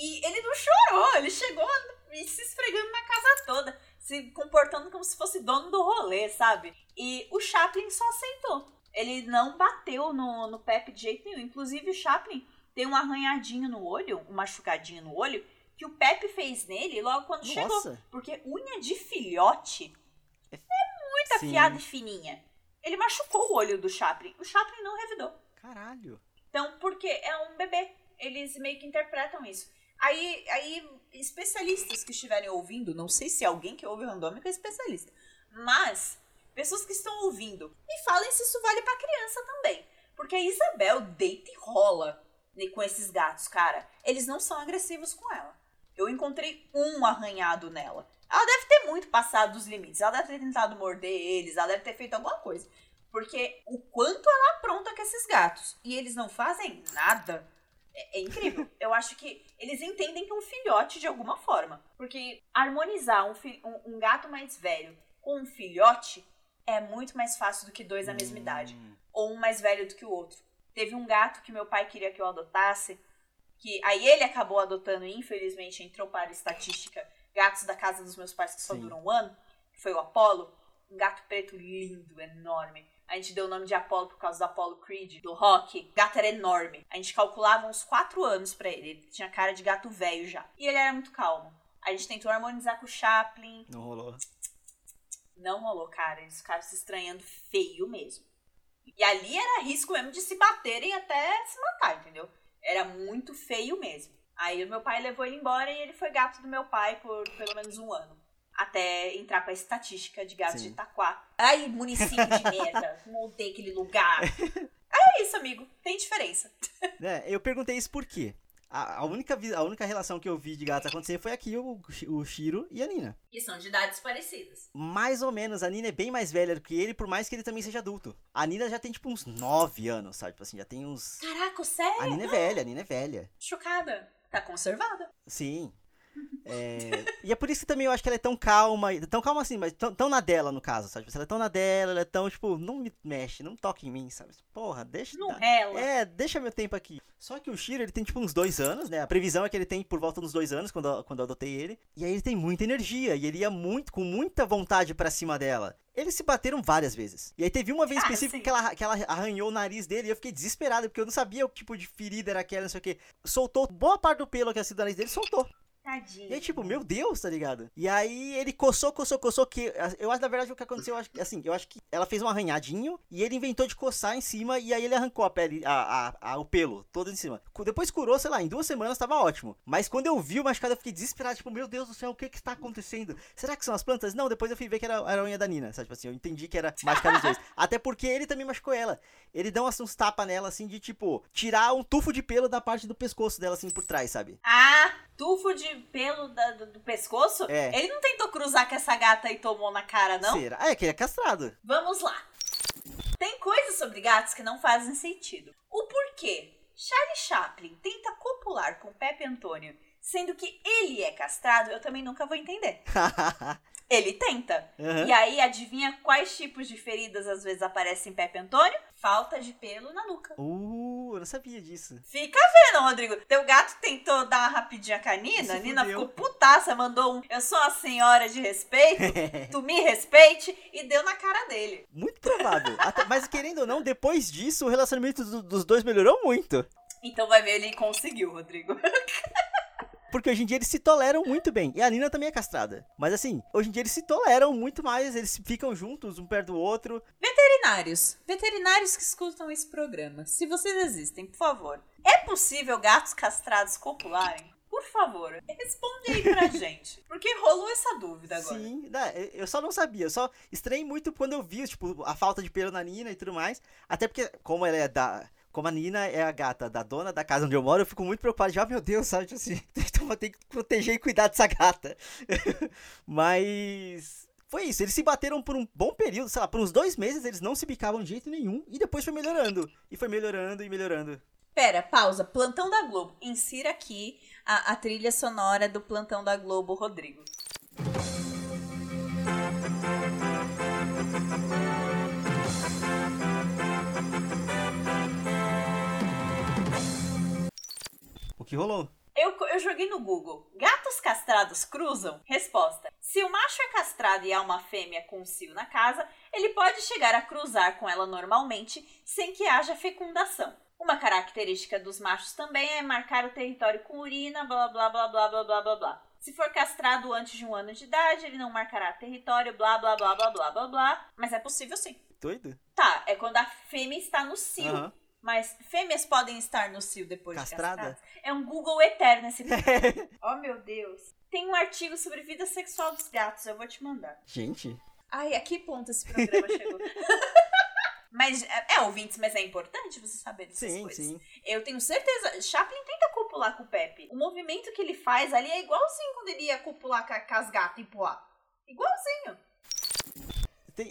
E ele não chorou, ele chegou se esfregando na casa toda, se comportando como se fosse dono do rolê, sabe? E o Chaplin só aceitou. Ele não bateu no, no Pepe de jeito nenhum. Inclusive, o Chaplin tem um arranhadinho no olho, um machucadinho no olho, que o Pepe fez nele logo quando Nossa. chegou. Porque unha de filhote é muito afiada e fininha. Ele machucou o olho do Chaplin. O Chaplin não revidou. Caralho. Então, porque é um bebê. Eles meio que interpretam isso. Aí, aí, especialistas que estiverem ouvindo, não sei se alguém que ouve randômico é especialista, mas pessoas que estão ouvindo, me falem se isso vale pra criança também. Porque a Isabel deita e rola né, com esses gatos, cara. Eles não são agressivos com ela. Eu encontrei um arranhado nela. Ela deve ter muito passado dos limites. Ela deve ter tentado morder eles. Ela deve ter feito alguma coisa. Porque o quanto ela apronta com esses gatos. E eles não fazem nada. É, é incrível. <laughs> Eu acho que eles entendem que é um filhote de alguma forma. Porque harmonizar um, um- um gato mais velho com um filhote é muito mais fácil do que dois da mesma idade Hum. ou um mais velho do que o outro. Teve um gato que meu pai queria que eu adotasse, que aí ele acabou adotando e infelizmente entrou para a estatística gatos da casa dos meus pais que só Sim. duram um ano, que foi o Apollo, um gato preto lindo, enorme. A gente deu o nome de Apollo por causa do Apollo Creed, do rock. O gato era enorme. A gente calculava uns 4 anos pra ele. Ele tinha cara de gato velho já. E ele era muito calmo. A gente tentou harmonizar com o Chaplin, Não rolou. não rolou, cara. Eles ficaram se estranhando feio mesmo. E ali era risco mesmo de se baterem até se matar, entendeu? Era muito feio mesmo. Aí o meu pai levou ele embora e ele foi gato do meu pai por pelo menos um ano. Até entrar pra estatística de gatos Sim. de Itaquá. Ai, município de merda. <laughs> Odeio aquele lugar. É isso, amigo. Tem diferença. <laughs> É, eu perguntei isso por quê? A, a única, a única relação que eu vi de gatos acontecer foi aqui o, o Shiro e a Nina. E são de idades parecidas. Mais ou menos, a Nina é bem mais velha do que ele, por mais que ele também seja adulto. A Nina já tem tipo uns 9 anos, sabe? Tipo assim, já tem uns. Caraca, sério? A Nina é velha, a Nina é velha. Chocada. Tá conservada. Sim. É, E é por isso que também eu acho que ela é tão calma, tão calma assim, mas tão, tão na dela, no caso, sabe? Tipo, Ela é tão na dela, ela é tão, tipo, não me mexe, não toca em mim, sabe? Porra, deixa. Não dá- rela. É, deixa meu tempo aqui. Só que o Shiro, ele tem tipo uns dois anos, né? A previsão é que ele tem por volta dos dois anos, quando, eu- quando eu adotei ele. E aí ele tem muita energia, e ele ia muito, com muita vontade pra cima dela. Eles se bateram várias vezes. E aí teve uma vez Ah, específica sim. que ela, que ela arranhou o nariz dele e eu fiquei desesperado, porque eu não sabia o tipo de ferida era aquela, não sei o que. Soltou boa parte do pelo que ia sido do nariz dele, soltou. Tadinho. E tipo, meu Deus, tá ligado? E aí ele coçou, coçou, coçou, que eu acho, na verdade, o que aconteceu, eu acho, que, assim, eu acho que ela fez um arranhadinho e ele inventou de coçar em cima e aí ele arrancou a pele, a, a- a- o pelo todo em cima. Depois curou, sei lá, em duas semanas tava ótimo. Mas quando eu vi o machucado, eu fiquei desesperado, tipo, meu Deus do céu, o que que está acontecendo? Será que são as plantas? Não, depois eu fui ver que era, era a unha da Nina, sabe? Tipo assim, eu entendi que era machucado os dois. <laughs> Até porque ele também machucou ela. Ele dá uns, uns tapas nela, assim, de tipo, tirar um tufo de pelo da parte do pescoço dela, assim, por trás, sabe? Ah, tufo de pelo da- do, do pescoço? É. Ele não tentou cruzar com essa gata e tomou na cara, não? Será? Ah, é que ele é castrado. Vamos lá. Tem coisas sobre gatos que não fazem sentido. O porquê Charlie Chaplin tenta copular com Pepe Antônio, sendo que ele é castrado, eu também nunca vou entender. <laughs> Ele tenta. Aham. E aí, adivinha quais tipos de feridas às vezes aparecem em Pepe Antônio? Falta de pelo na nuca. Uh, eu não sabia disso. Fica vendo, Rodrigo. Teu gato tentou dar uma rapidinha com a Nina. A Nina fudeu. ficou putaça, mandou um. Eu sou uma senhora de respeito. <laughs> tu me respeite. E deu na cara dele. Muito provável. Até- mas querendo ou não, depois disso, o relacionamento do- dos dois melhorou muito. Então vai ver, ele conseguiu, Rodrigo. <laughs> Porque hoje em dia eles se toleram muito bem. E a Nina também é castrada. Mas assim, hoje em dia eles se toleram muito mais. Eles ficam juntos, um perto do outro. Veterinários. Veterinários que escutam esse programa. Se vocês existem, por favor. É possível gatos castrados copularem? Por favor, responde aí pra <laughs> gente. Porque rolou essa dúvida agora. Sim, eu só não sabia. Eu só estranhei muito quando eu vi, tipo, a falta de pelo na Nina e tudo mais. Até porque, como ela é da. Como a Nina é a gata da dona da casa onde eu moro, eu fico muito preocupado. Já, meu Deus, sabe? Tipo assim, <laughs> tem vou ter que proteger e cuidar dessa gata. <laughs> Mas foi isso, eles se bateram por um bom período, sei lá, por uns dois meses eles não se bicavam de jeito nenhum e depois foi melhorando. E foi melhorando e melhorando. Pera, pausa. Plantão da Globo. Insira aqui a, a trilha sonora do Plantão da Globo, Rodrigo. O que rolou? Eu, eu joguei no Google. Gatos castrados cruzam? Resposta. Se o macho é castrado e há uma fêmea com um cio na casa, ele pode chegar a cruzar com ela normalmente sem que haja fecundação. Uma característica dos machos também é marcar o território com urina, blá blá blá blá blá blá blá blá. Se for castrado antes de um ano de idade, ele não marcará território, blá blá blá blá blá blá blá. Mas é possível sim. Doido? Tá, é quando a fêmea está no cio. Aham. Mas fêmeas podem estar no cio depois Castrada? de castradas? É um Google eterno esse <laughs> Oh, meu Deus. Tem um artigo sobre vida sexual dos gatos, eu vou te mandar. Gente, Ai, a que ponto esse programa <laughs> chegou? mas, é, é, ouvintes, mas é importante você saber dessas sim, coisas. sim. Eu tenho certeza. Chaplin tenta copular com o Pepe. O movimento que ele faz ali é igualzinho quando ele ia copular com, a- com as gatas e poar. Igualzinho.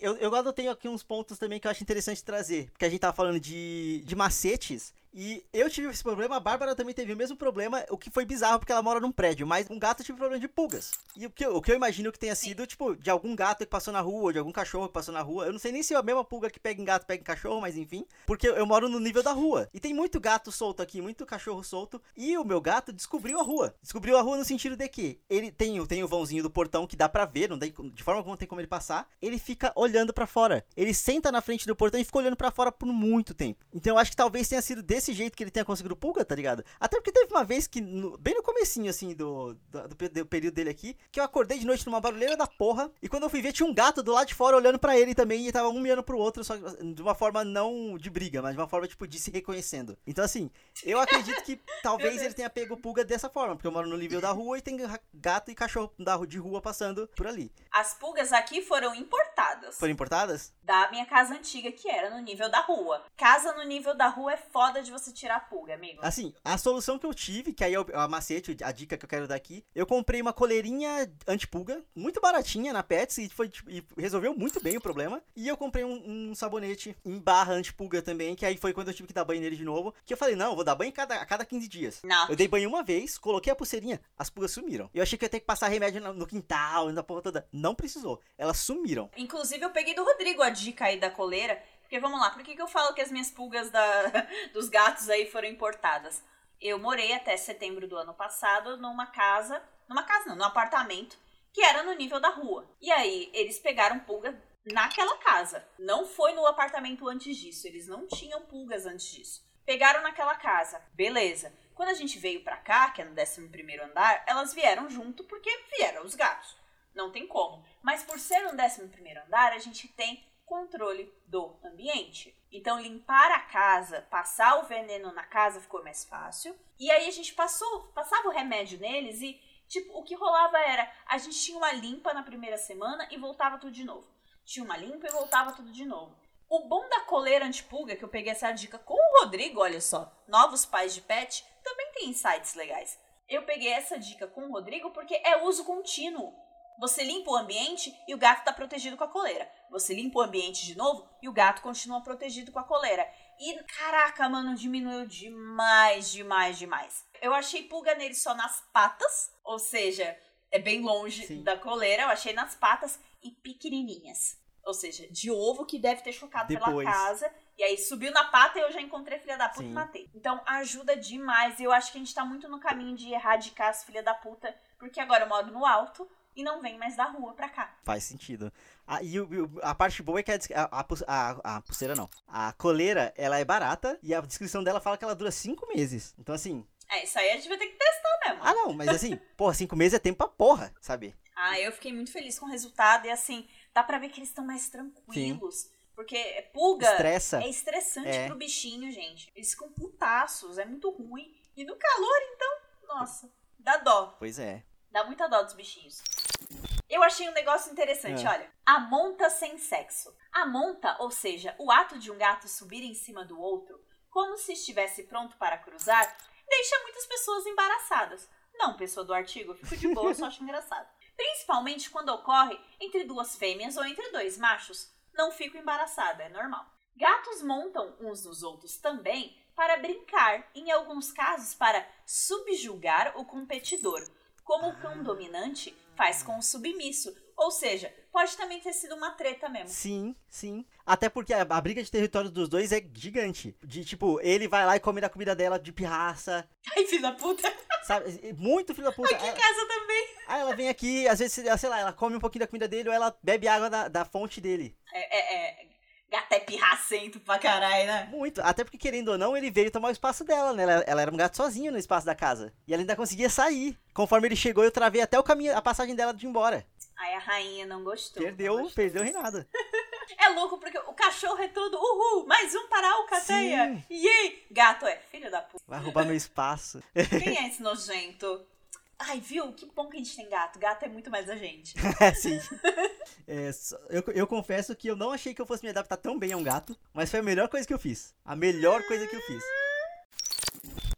Eu, eu agora tenho aqui uns pontos também que eu acho interessante trazer. Porque a gente tava falando de, de macetes. E eu tive esse problema, a Bárbara também teve o mesmo problema, o que foi bizarro porque ela mora num prédio. Mas um gato tive problema de pulgas. E o que, eu- o que eu imagino que tenha sido, tipo, de algum gato que passou na rua, ou de algum cachorro que passou na rua. Eu não sei nem se é a mesma pulga que pega em gato pega em cachorro, mas enfim. Porque eu moro no nível da rua. E tem muito gato solto aqui, muito cachorro solto. E o meu gato descobriu a rua. Descobriu a rua no sentido de que ele tem, o- tem o vãozinho do portão que dá pra ver, não tem, de forma alguma não tem como ele passar. Ele fica olhando pra fora. Ele senta na frente do portão e fica olhando pra fora por muito tempo. Então eu acho que talvez tenha sido desse jeito que ele tenha conseguido pulga, tá ligado? Até porque teve uma vez que, no- bem no comecinho, assim, do, do, do do período dele aqui, que eu acordei de noite numa barulheira da porra. E quando eu fui ver, tinha um gato do lado de fora olhando pra ele também. E tava um mirando pro outro, só de uma forma não de briga, mas de uma forma, tipo, de se reconhecendo. Então, assim, eu acredito que <laughs> talvez ele tenha pego pulga dessa forma, porque eu moro no nível da rua e tem gato e cachorro de rua passando por ali. As pulgas aqui foram importadas. Foram importadas? Da minha casa antiga, que era no nível da rua. Casa no nível da rua é foda de você tirar a pulga, amigo. Assim, a solução que eu tive, que aí é o- a macete, a dica que eu quero dar aqui, eu comprei uma coleirinha antipulga, muito baratinha na Pets, e, foi, tipo, e resolveu muito bem o problema. E eu comprei um, um sabonete em barra antipulga também, que aí foi quando eu tive que dar banho nele de novo, que eu falei, não, eu vou dar banho cada, a cada 15 dias. Não. Eu dei banho uma vez, coloquei a pulseirinha, as pulgas sumiram. Eu achei que eu ia ter que passar remédio no, no quintal, na porra toda. Não precisou. Elas sumiram. Inclusive, eu peguei do Rodrigo a dica aí da coleira. Porque vamos lá, por que, que eu falo que as minhas pulgas da, <laughs> dos gatos aí foram importadas? Eu morei até setembro do ano passado numa casa. Numa casa não, num apartamento que era no nível da rua. E aí, eles pegaram pulga naquela casa. Não foi no apartamento antes disso. Eles não tinham pulgas antes disso. Pegaram naquela casa. Beleza. Quando a gente veio pra cá, que é no 11 andar, elas vieram junto porque vieram os gatos. Não tem como. Mas por ser no 11 andar, a gente tem controle do ambiente. Então, limpar a casa, passar o veneno na casa ficou mais fácil. E aí a gente passou, passava o remédio neles e, tipo, o que rolava era, a gente tinha uma limpa na primeira semana e voltava tudo de novo. Tinha uma limpa e voltava tudo de novo. O bom da coleira antipulga, que eu peguei essa dica com o Rodrigo, olha só, novos pais de pet, também tem insights legais. Eu peguei essa dica com o Rodrigo porque é uso contínuo. Você limpa o ambiente e o gato está protegido com a coleira. Você limpa o ambiente de novo e o gato continua protegido com a coleira. E caraca, mano, diminuiu demais, demais, demais. Eu achei pulga nele só nas patas, ou seja, é bem longe Sim. da coleira. Eu achei nas patas e pequenininhas. Ou seja, de ovo que deve ter chocado pela Depois. casa. E aí subiu na pata e eu já encontrei filha da puta Sim. e matei. Então ajuda demais. E eu acho que a gente tá muito no caminho de erradicar as filha da puta. Porque agora eu moro no alto e não vem mais da rua pra cá. Faz sentido. Ah, e o- a parte boa é que a, a, a, a- a pulseira não. A coleira, ela é barata e a descrição dela fala que ela dura cinco meses. Então, assim. É, isso aí a gente vai ter que testar mesmo. Ah, não, mas assim, <laughs> porra, cinco meses é tempo pra porra, sabe? Ah, eu fiquei muito feliz com o resultado. E assim, dá pra ver que eles estão mais tranquilos. Porque pulga Estressa. é estressante É. pro bichinho, gente. Eles ficam putaços, é muito ruim. E no calor, então, nossa, dá dó. Pois é. Dá muita dó dos bichinhos. Eu achei um negócio interessante, É. olha. A monta sem sexo. A monta, ou seja, o ato de um gato subir em cima do outro, como se estivesse pronto para cruzar, deixa muitas pessoas embaraçadas. Não, pessoa do artigo, eu fico de boa, só acho <laughs> engraçado. Principalmente quando ocorre entre duas fêmeas ou entre dois machos. Não fico embaraçada, é normal. Gatos montam uns nos outros também para brincar, em alguns casos para subjugar o competidor, como o cão dominante faz com o submisso. Ou seja, pode também ter sido uma treta mesmo. Sim, sim. Até porque a, a, briga de território dos dois é gigante. De tipo, ele vai lá e come da comida dela de pirraça. Ai, filho da puta. Sabe? Muito filho da puta. Aqui em casa também. Aí ela vem aqui, às vezes, sei lá, ela come um pouquinho da comida dele ou ela bebe água da, da fonte dele. É, é, é. Gato é pirracento pra caralho, né? Muito. Até porque, querendo ou não, ele veio tomar o espaço dela, né? Ela, ela, era um gato sozinho no espaço da casa. E ela ainda conseguia sair. Conforme ele chegou, eu travei até o caminho, a passagem dela de ir embora. Aí a rainha não gostou. Perdeu, não gostou. perdeu o reinado. <laughs> é louco, porque o cachorro é todo, uhul, mais um para a alcateia. Yay! Gato é filho da puta. Vai roubar meu espaço. Quem é esse nojento? Ai, viu? Que bom que a gente tem gato. Gato é muito mais a gente. <laughs> É, sim. É, eu, eu confesso que eu não achei que eu fosse me adaptar tão bem a um gato, mas foi a melhor coisa que eu fiz. A melhor coisa que eu fiz.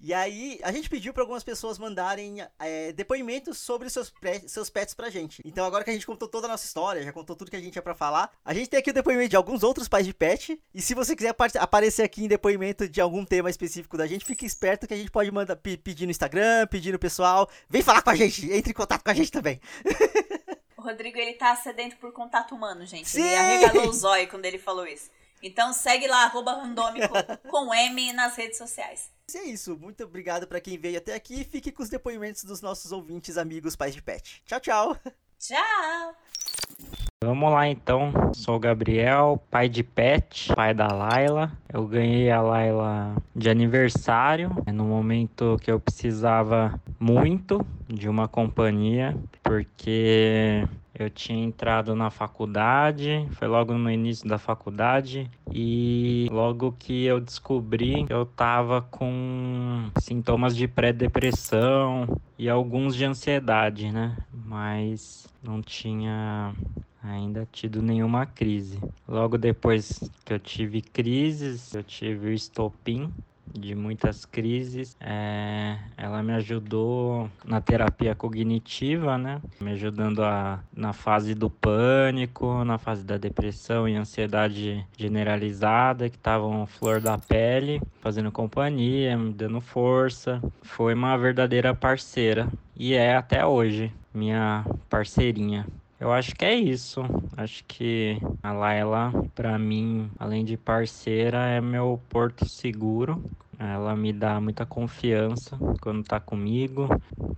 E aí, a gente pediu para algumas pessoas mandarem é, depoimentos sobre seus, seus pets pra gente. Então, agora que a gente contou toda a nossa história, já contou tudo que a gente tinha pra falar, a gente tem aqui o depoimento de alguns outros pais de pet. E se você quiser aparecer aqui em depoimento de algum tema específico da gente, fique esperto que a gente pode mandar pedir no Instagram, pedir no pessoal. Vem falar com a gente, entre em contato com a gente também. <laughs> O Rodrigo, ele tá sedento por contato humano, gente. Sim! Ele arregalou o zóio quando ele falou isso. Então segue lá, arroba randômico <laughs> com M nas redes sociais. É isso, muito obrigado para quem veio até aqui. Fique com os depoimentos dos nossos ouvintes, amigos, pais de pet. Tchau, tchau. Tchau. Vamos lá então, sou o Gabriel, pai de pet, pai da Laila. Eu ganhei a Laila de aniversário, é no momento que eu precisava muito de uma companhia, porque eu tinha entrado na faculdade, foi logo no início da faculdade e logo que eu descobri eu tava com sintomas de pré-depressão e alguns de ansiedade, né? Mas não tinha ainda tido nenhuma crise. Logo depois que eu tive crises, eu tive o estopim de muitas crises. É, ela me ajudou na terapia cognitiva, né? Me ajudando a, na fase do pânico, na fase da depressão e ansiedade generalizada, que estavam flor da pele, fazendo companhia, me dando força. Foi uma verdadeira parceira e é até hoje minha parceirinha. Eu acho que é isso. Acho que a Laila, para mim, além de parceira, é meu porto seguro. Ela me dá muita confiança quando tá comigo,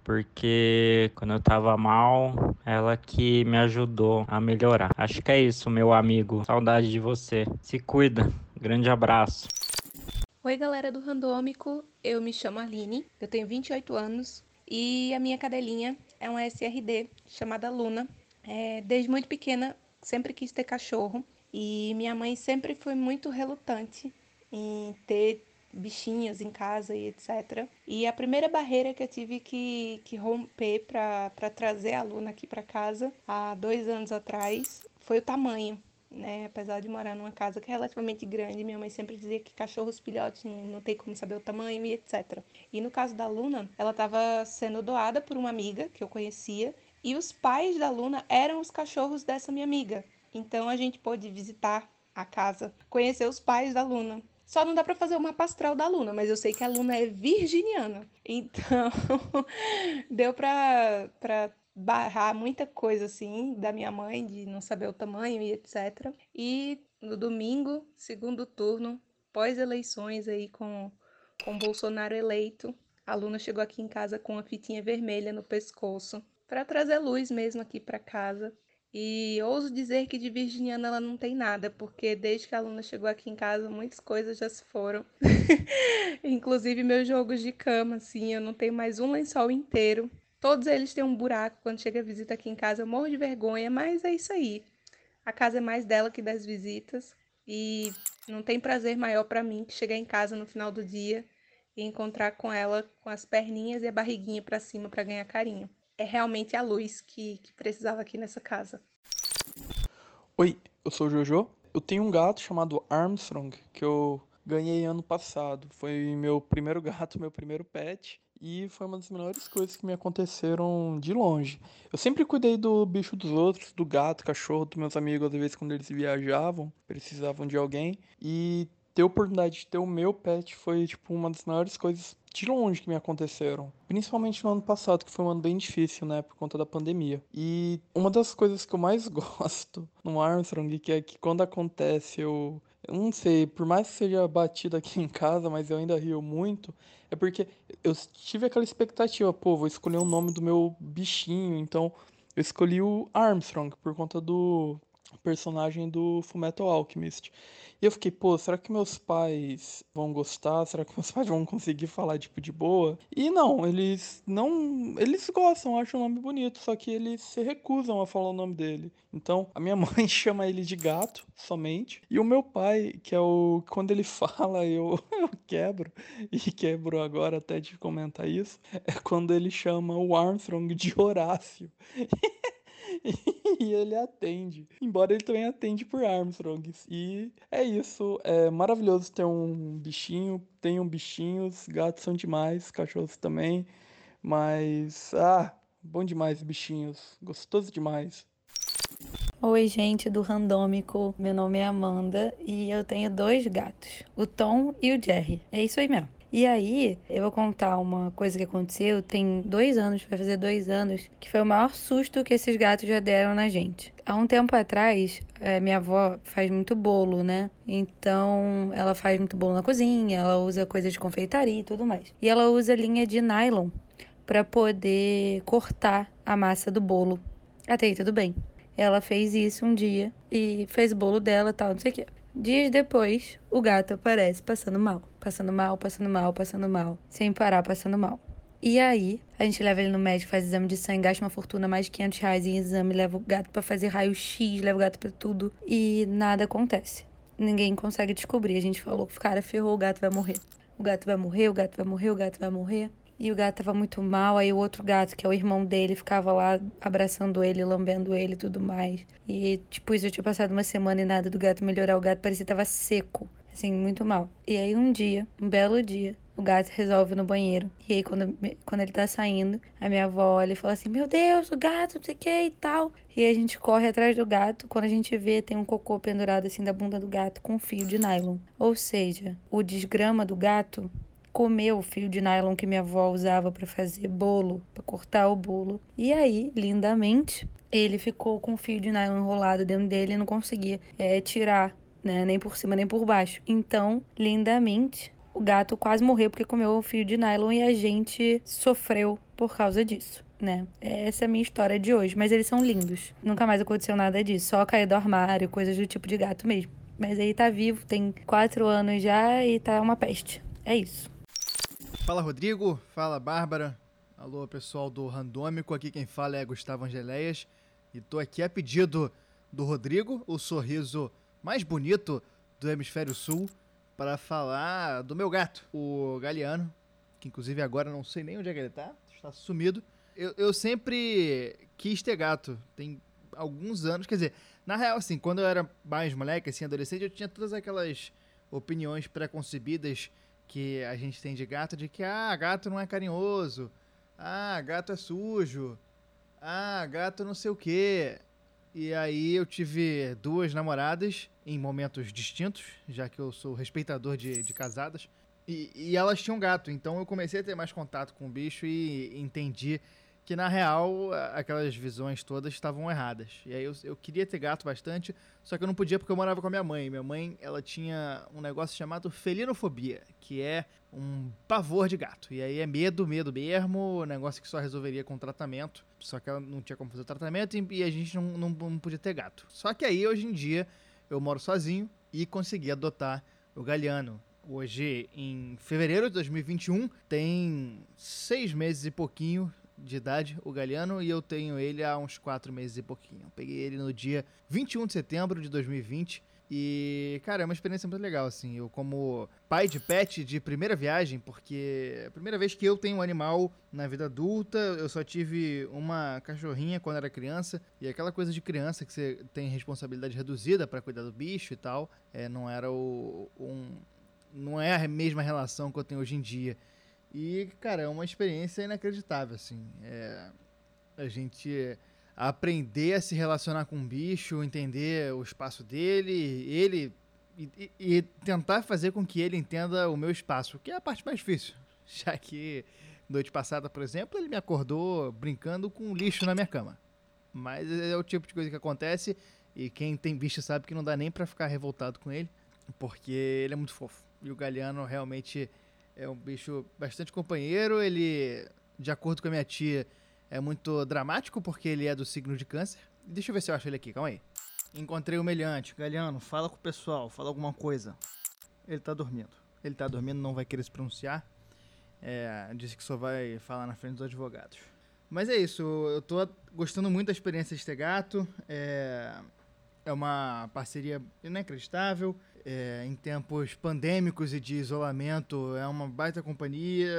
porque quando eu tava mal, ela que me ajudou a melhorar. Acho que é isso, meu amigo. Saudade de você. Se cuida. Grande abraço. Oi, galera do Randômico. Eu me chamo Aline, eu tenho 28 anos e a minha cadelinha é uma SRD chamada Luna. É, desde muito pequena, sempre quis ter cachorro e minha mãe sempre foi muito relutante em ter bichinhos em casa e etc. E a primeira barreira que eu tive que, que romper para trazer a Luna aqui para casa há dois anos atrás foi o tamanho. Né? Apesar de morar numa casa que é relativamente grande, minha mãe sempre dizia que cachorros filhotes não tem como saber o tamanho e etc. E no caso da Luna, ela estava sendo doada por uma amiga que eu conhecia e os pais da Luna eram os cachorros dessa minha amiga. Então a gente pôde visitar a casa, conhecer os pais da Luna. Só não dá para fazer uma pastral da Luna, mas eu sei que a Luna é virginiana. Então, <laughs> deu para barrar muita coisa assim da minha mãe de não saber o tamanho e etc. E no domingo, segundo turno, pós eleições aí com com Bolsonaro eleito, a Luna chegou aqui em casa com uma fitinha vermelha no pescoço para trazer luz mesmo aqui para casa. E ouso dizer que de virginiana ela não tem nada, porque desde que a aluna chegou aqui em casa, muitas coisas já se foram. <laughs> Inclusive meus jogos de cama, assim, eu não tenho mais um lençol inteiro. Todos eles têm um buraco quando chega a visita aqui em casa, eu morro de vergonha, mas é isso aí. A casa é mais dela que das visitas. E não tem prazer maior para mim que chegar em casa no final do dia e encontrar com ela com as perninhas e a barriguinha para cima para ganhar carinho é realmente a luz que, que precisava aqui nessa casa. Oi, eu sou o Jojo. Eu tenho um gato chamado Armstrong que eu ganhei ano passado. Foi meu primeiro gato, <laughs> meu primeiro pet. e foi uma das melhores coisas que me aconteceram de longe. Eu sempre cuidei do bicho dos outros, do gato, cachorro dos meus amigos, às vezes quando eles viajavam, precisavam de alguém, e ter a oportunidade de ter o meu pet foi tipo uma das maiores coisas de longe que me aconteceram. Principalmente no ano passado, que foi um ano bem difícil, né, por conta da pandemia. E uma das coisas que eu mais <laughs> gosto no Armstrong, que é que quando acontece eu eu não sei, por mais que seja batido aqui <laughs> em casa, mas eu ainda rio muito, é porque eu tive aquela expectativa, pô, vou escolher o nome do meu bichinho, então eu escolhi o Armstrong por conta do personagem do Fullmetal Alchemist. E eu fiquei, pô, será que meus pais vão gostar? Será que meus pais vão conseguir falar, tipo, de boa? E não, eles não. Eles gostam, acham o nome bonito, só que eles se recusam a falar o nome dele. Então, a minha <laughs> mãe chama ele de gato, somente. E o meu pai, que é o. Quando ele <laughs> fala, eu, eu quebro. E quebro agora até de comentar isso. É quando ele chama o Armstrong de Horácio. <laughs> <laughs> e ele atende. Embora ele também atende por Armstrongs. E é isso. É maravilhoso ter um bichinho. Tenham bichinhos. Gatos são demais. Cachorros também. Mas. Ah, bom demais, bichinhos. Gostoso demais. Oi, gente do Randômico. Meu nome é Amanda e eu tenho dois gatos, o Tom e o Jerry. É isso aí mesmo. E aí, eu vou contar uma coisa que aconteceu. Tem dois anos, vai fazer dois anos, que foi o maior susto que esses gatos já deram na gente. Há um tempo atrás, é, minha avó faz muito bolo, né? Então, ela faz muito bolo na cozinha, ela usa coisas de confeitaria e tudo mais. E ela usa linha de nylon para poder cortar a massa do bolo. Até aí, tudo bem. Ela fez isso um dia e fez o bolo dela tal, não sei o quê. Dias depois, o gato aparece passando mal. Passando mal, passando mal, passando mal. Sem parar, passando mal. E aí, a gente leva ele no médico, faz exame de sangue, gasta uma fortuna, mais de 500 reais em exame, leva o gato para fazer raio-x, leva o gato para tudo. E nada acontece. Ninguém consegue descobrir. A gente falou que o cara ferrou, o gato vai morrer. O gato vai morrer, o gato vai morrer, o gato vai morrer. E o gato tava muito mal, aí o outro gato, que é o irmão dele, ficava lá abraçando ele, lambendo ele e tudo mais. E, tipo, isso eu tinha passado uma semana e nada do gato melhorar. O gato parecia que tava seco, assim, muito mal. E aí um dia, um belo dia, o gato resolve no banheiro. E aí, quando, quando ele tá saindo, a minha avó olha e fala assim: Meu Deus, o gato, não sei o que e tal. E a gente corre atrás do gato. Quando a gente vê, tem um cocô pendurado assim da bunda do gato com um fio de nylon. Ou seja, o desgrama do gato comeu o fio de nylon que minha avó usava para fazer bolo, para cortar o bolo. E aí, lindamente, ele ficou com o fio de nylon enrolado dentro dele e não conseguia é, tirar, né, nem por cima nem por baixo. Então, lindamente, o gato quase morreu porque comeu o fio de nylon e a gente sofreu por causa disso. Né? Essa é a minha história de hoje, mas eles são lindos. Nunca mais aconteceu nada disso, só cair do armário, coisas do tipo de gato mesmo. Mas aí tá vivo, tem quatro anos já e tá uma peste. É isso. Fala Rodrigo, fala Bárbara. Alô pessoal do Randômico, aqui quem fala é Gustavo Angeléias e tô aqui a pedido do Rodrigo, o sorriso mais bonito do hemisfério sul, para falar do meu gato, o Galeano, que inclusive agora não sei nem onde é que ele tá, está sumido. Eu, eu sempre quis ter gato, tem alguns anos, quer dizer, na real assim, quando eu era mais moleque, assim, adolescente, eu tinha todas aquelas opiniões preconcebidas que a gente tem de gato de que ah, gato não é carinhoso, ah, gato é sujo, ah, gato não sei o quê. E aí eu tive duas namoradas em momentos distintos, já que eu sou respeitador de, de casadas. E, e, elas tinham gato, então eu comecei a ter mais contato com o bicho e entendi que na real aquelas visões todas estavam erradas. E aí eu, eu, queria ter gato bastante, só que eu não podia porque eu morava com a minha mãe. Minha mãe, ela tinha um negócio chamado felinofobia, que é um pavor de gato. E aí é medo, medo mesmo, negócio que só resolveria com tratamento. Só que ela não tinha como fazer tratamento e a gente não, não, não podia ter gato. Só que aí, hoje em dia, eu moro sozinho e consegui adotar o Galeano. Hoje, em fevereiro de 2021, tem seis meses e pouquinho de idade, o Galeano, e eu tenho ele há uns 4 meses e pouquinho. Peguei ele no dia 21 de setembro de 2020. E, cara, é uma experiência muito legal, assim. Eu, como pai de pet de primeira viagem, porque é a primeira vez que eu tenho um animal na vida adulta, eu só tive uma cachorrinha quando era criança. E aquela coisa de criança que você tem responsabilidade reduzida para cuidar do bicho e tal, é, não era o, um. Não é a mesma relação que eu tenho hoje em dia. E, cara, é uma experiência inacreditável, assim. É, a gente aprender a se relacionar com o bicho, entender o espaço dele, ele e, e, tentar fazer com que ele entenda o meu espaço, que é a parte mais difícil. <laughs> Já que noite passada, por exemplo, ele me acordou brincando com lixo na minha cama. Mas é o tipo de coisa que acontece e quem tem bicho sabe que não dá nem para ficar revoltado com ele, porque ele é muito fofo. E o Galeano realmente é um bicho bastante companheiro. Ele, de acordo com a minha tia, é muito dramático porque ele é do signo de câncer. Deixa eu ver se eu acho ele aqui, calma aí. Encontrei o meliante. Galeano, fala com o pessoal, fala alguma coisa. Ele tá dormindo. Ele tá dormindo, não vai querer se pronunciar. É, disse que só vai falar na frente dos advogados. Mas é isso, eu tô gostando muito da experiência de ter gato. É, é uma parceria inacreditável é, em tempos pandêmicos e de isolamento, é uma baita companhia.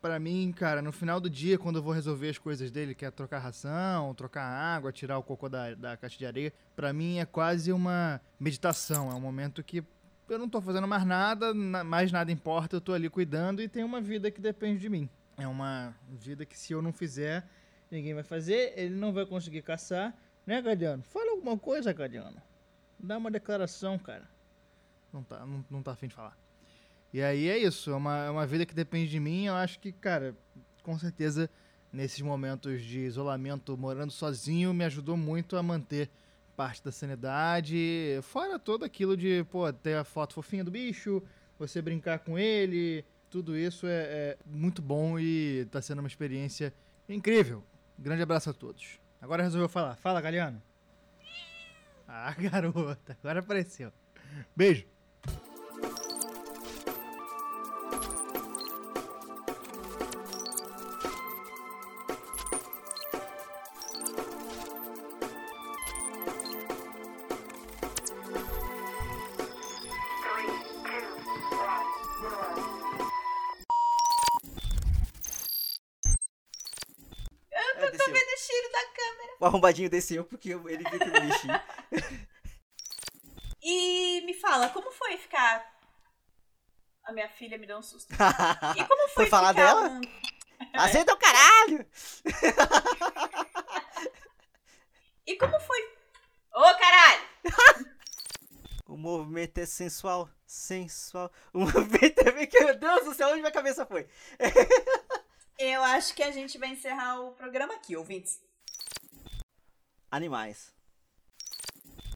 Para mim, cara, no final do dia, quando eu vou resolver as coisas dele, que é trocar ração, trocar água, tirar o cocô da, da caixa de areia, para mim é quase uma meditação. É um momento que eu não tô fazendo mais nada, mais nada importa, eu tô ali cuidando e tem uma vida que depende de mim. É uma vida que se eu não fizer, ninguém vai fazer, ele não vai conseguir caçar. Né, Gadiano? Fala alguma coisa, Gadiano. Dá uma declaração, cara não tá, não, não tá afim de falar. E aí é isso, é uma, é uma vida que depende de mim. Eu acho que, cara, com certeza, nesses momentos de isolamento, morando sozinho, me ajudou muito a manter parte da sanidade. Fora todo aquilo de, pô, ter a foto fofinha do bicho, você brincar com ele. Tudo isso é, é muito bom e tá sendo uma experiência incrível. Grande abraço a todos. Agora resolveu falar. Fala, Galeano. Ah, <laughs> garota, agora apareceu. Beijo. Arrombadinho desceu porque ele viu que eu mexi. <laughs> e me fala, como foi ficar. A minha filha me deu um susto. <laughs> E como foi, foi falar dela? Um... <laughs> Azeda é o caralho! e como foi. Ô, oh, caralho! o movimento é sensual, sensual. O movimento é. Meu Deus do céu, onde minha cabeça foi? Eu acho que a gente vai encerrar o programa aqui, ouvintes animais.